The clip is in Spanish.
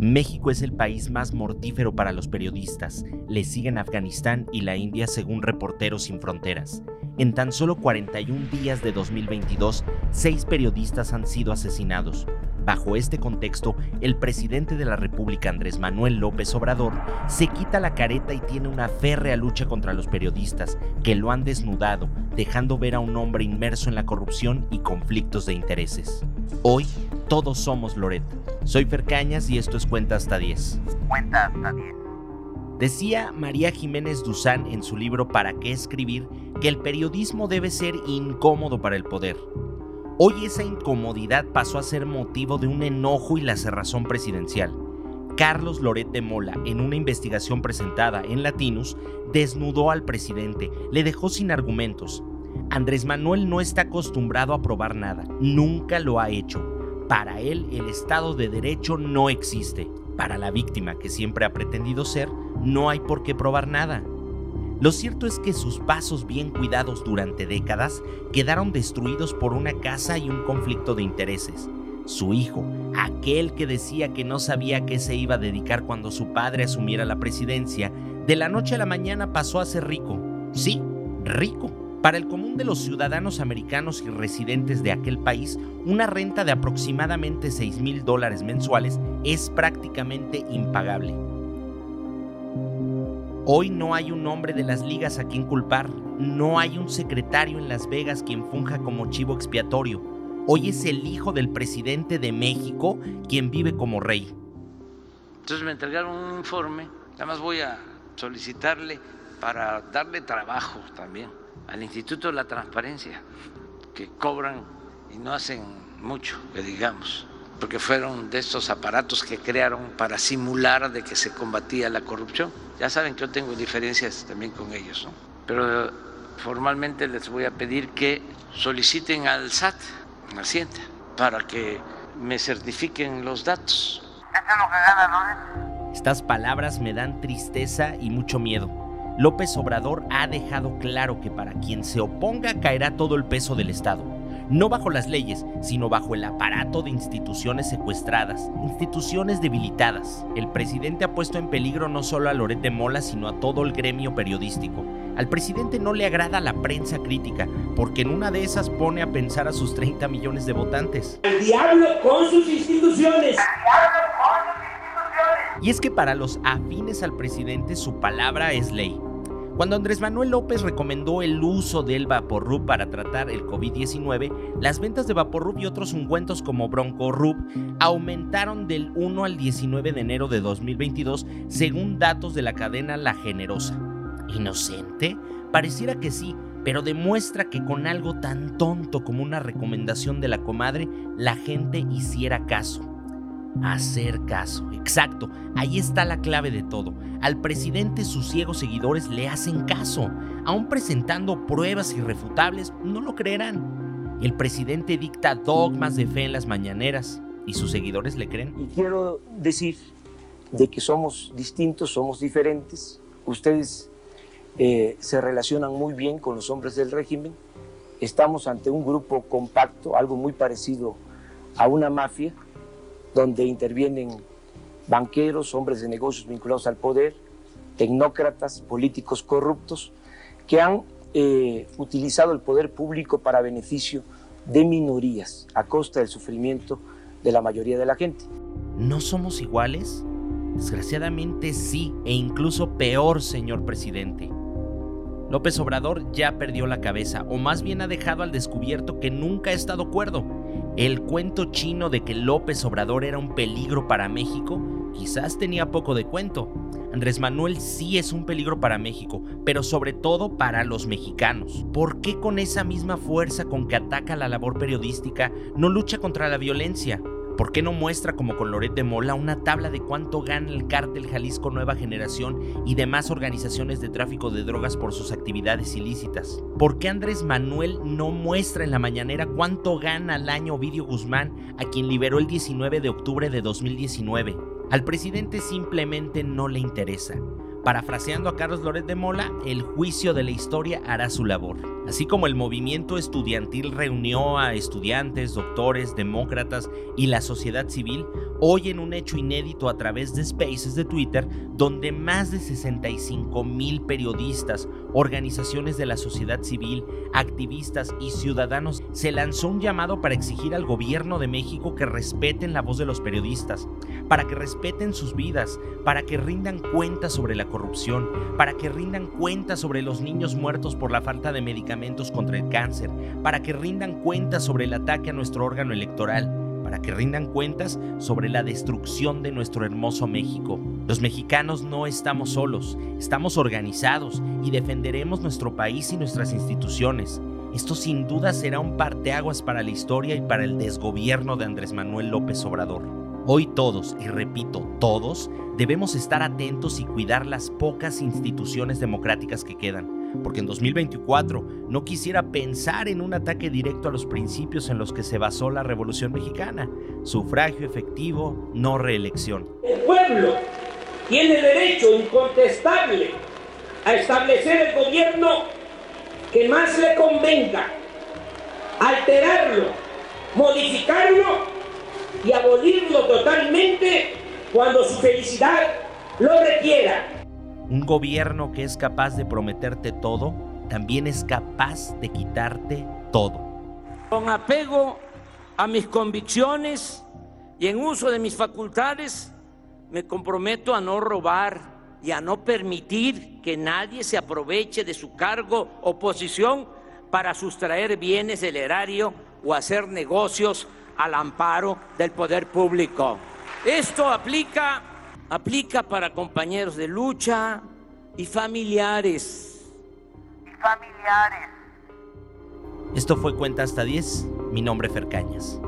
México es el país más mortífero para los periodistas. Le siguen Afganistán y la India según Reporteros Sin Fronteras. En tan solo 41 días de 2022, seis periodistas han sido asesinados. Bajo este contexto, el presidente de la República, Andrés Manuel López Obrador, se quita la careta y tiene una férrea lucha contra los periodistas, que lo han desnudado, dejando ver a un hombre inmerso en la corrupción y conflictos de intereses. Hoy, todos somos Loret. Soy Fer Cañas y esto es Cuenta hasta 10. Cuenta hasta 10. Decía María Jiménez Duzán en su libro Para qué escribir que el periodismo debe ser incómodo para el poder. Hoy esa incomodidad pasó a ser motivo de un enojo y la cerrazón presidencial. Carlos Loret de Mola, en una investigación presentada en Latinus, desnudó al presidente, le dejó sin argumentos. Andrés Manuel no está acostumbrado a probar nada, nunca lo ha hecho. Para él el Estado de Derecho no existe. Para la víctima que siempre ha pretendido ser, no hay por qué probar nada. Lo cierto es que sus pasos bien cuidados durante décadas quedaron destruidos por una casa y un conflicto de intereses. Su hijo, aquel que decía que no sabía a qué se iba a dedicar cuando su padre asumiera la presidencia, de la noche a la mañana pasó a ser rico. Sí, rico. Para el común de los ciudadanos americanos y residentes de aquel país, una renta de aproximadamente 6 mil dólares mensuales es prácticamente impagable. Hoy no hay un hombre de las ligas a quien culpar, no hay un secretario en Las Vegas quien funja como chivo expiatorio. Hoy es el hijo del presidente de México quien vive como rey. Entonces me entregaron un informe, además voy a solicitarle para darle trabajo también al Instituto de la Transparencia, que cobran y no hacen mucho, que digamos, porque fueron de estos aparatos que crearon para simular de que se combatía la corrupción. Ya saben que yo tengo diferencias también con ellos, ¿no? pero formalmente les voy a pedir que soliciten al SAT, al Hacienda, para que me certifiquen los datos. Estas palabras me dan tristeza y mucho miedo. López Obrador ha dejado claro que para quien se oponga caerá todo el peso del Estado, no bajo las leyes, sino bajo el aparato de instituciones secuestradas, instituciones debilitadas. El presidente ha puesto en peligro no solo a Loret de Mola, sino a todo el gremio periodístico. Al presidente no le agrada la prensa crítica, porque en una de esas pone a pensar a sus 30 millones de votantes. El diablo con sus instituciones. Y es que para los afines al presidente su palabra es ley. Cuando Andrés Manuel López recomendó el uso del Vaporrub para tratar el COVID-19, las ventas de Vaporrub y otros ungüentos como Broncorub aumentaron del 1 al 19 de enero de 2022 según datos de la cadena La Generosa. ¿Inocente? Pareciera que sí, pero demuestra que con algo tan tonto como una recomendación de la comadre, la gente hiciera caso. Hacer caso, exacto, ahí está la clave de todo. Al presidente sus ciegos seguidores le hacen caso, aún presentando pruebas irrefutables, no lo creerán. El presidente dicta dogmas de fe en las mañaneras y sus seguidores le creen. Y quiero decir de que somos distintos, somos diferentes. Ustedes eh, se relacionan muy bien con los hombres del régimen. Estamos ante un grupo compacto, algo muy parecido a una mafia donde intervienen banqueros, hombres de negocios vinculados al poder, tecnócratas, políticos corruptos, que han eh, utilizado el poder público para beneficio de minorías a costa del sufrimiento de la mayoría de la gente. ¿No somos iguales? Desgraciadamente sí, e incluso peor, señor presidente. López Obrador ya perdió la cabeza, o más bien ha dejado al descubierto que nunca ha estado cuerdo el cuento chino de que López Obrador era un peligro para México quizás tenía poco de cuento. Andrés Manuel sí es un peligro para México, pero sobre todo para los mexicanos. ¿Por qué con esa misma fuerza con que ataca la labor periodística no lucha contra la violencia? ¿Por qué no muestra como con Loret de Mola una tabla de cuánto gana el cártel Jalisco Nueva Generación y demás organizaciones de tráfico de drogas por sus actividades ilícitas? ¿Por qué Andrés Manuel no muestra en la mañanera cuánto gana al año Ovidio Guzmán, a quien liberó el 19 de octubre de 2019? Al presidente simplemente no le interesa. Parafraseando a Carlos Loret de Mola, el juicio de la historia hará su labor. Así como el movimiento estudiantil reunió a estudiantes, doctores, demócratas y la sociedad civil, hoy en un hecho inédito a través de Spaces de Twitter, donde más de 65 mil periodistas, organizaciones de la sociedad civil, activistas y ciudadanos se lanzó un llamado para exigir al gobierno de México que respeten la voz de los periodistas, para que respeten sus vidas, para que rindan cuentas sobre la corrupción, para que rindan cuentas sobre los niños muertos por la falta de medicamentos contra el cáncer, para que rindan cuentas sobre el ataque a nuestro órgano electoral, para que rindan cuentas sobre la destrucción de nuestro hermoso México. Los mexicanos no estamos solos, estamos organizados y defenderemos nuestro país y nuestras instituciones. Esto sin duda será un parteaguas para la historia y para el desgobierno de Andrés Manuel López Obrador. Hoy todos, y repito, todos, debemos estar atentos y cuidar las pocas instituciones democráticas que quedan, porque en 2024 no quisiera pensar en un ataque directo a los principios en los que se basó la Revolución Mexicana, sufragio efectivo, no reelección. El pueblo tiene derecho incontestable a establecer el gobierno que más le convenga, alterarlo, modificarlo y abolirlo totalmente cuando su felicidad lo requiera. Un gobierno que es capaz de prometerte todo, también es capaz de quitarte todo. Con apego a mis convicciones y en uso de mis facultades, me comprometo a no robar y a no permitir que nadie se aproveche de su cargo o posición para sustraer bienes del erario o hacer negocios al amparo del poder público. Esto aplica, aplica para compañeros de lucha y familiares. Y familiares. Esto fue Cuenta hasta 10. Mi nombre es Fer Cañas.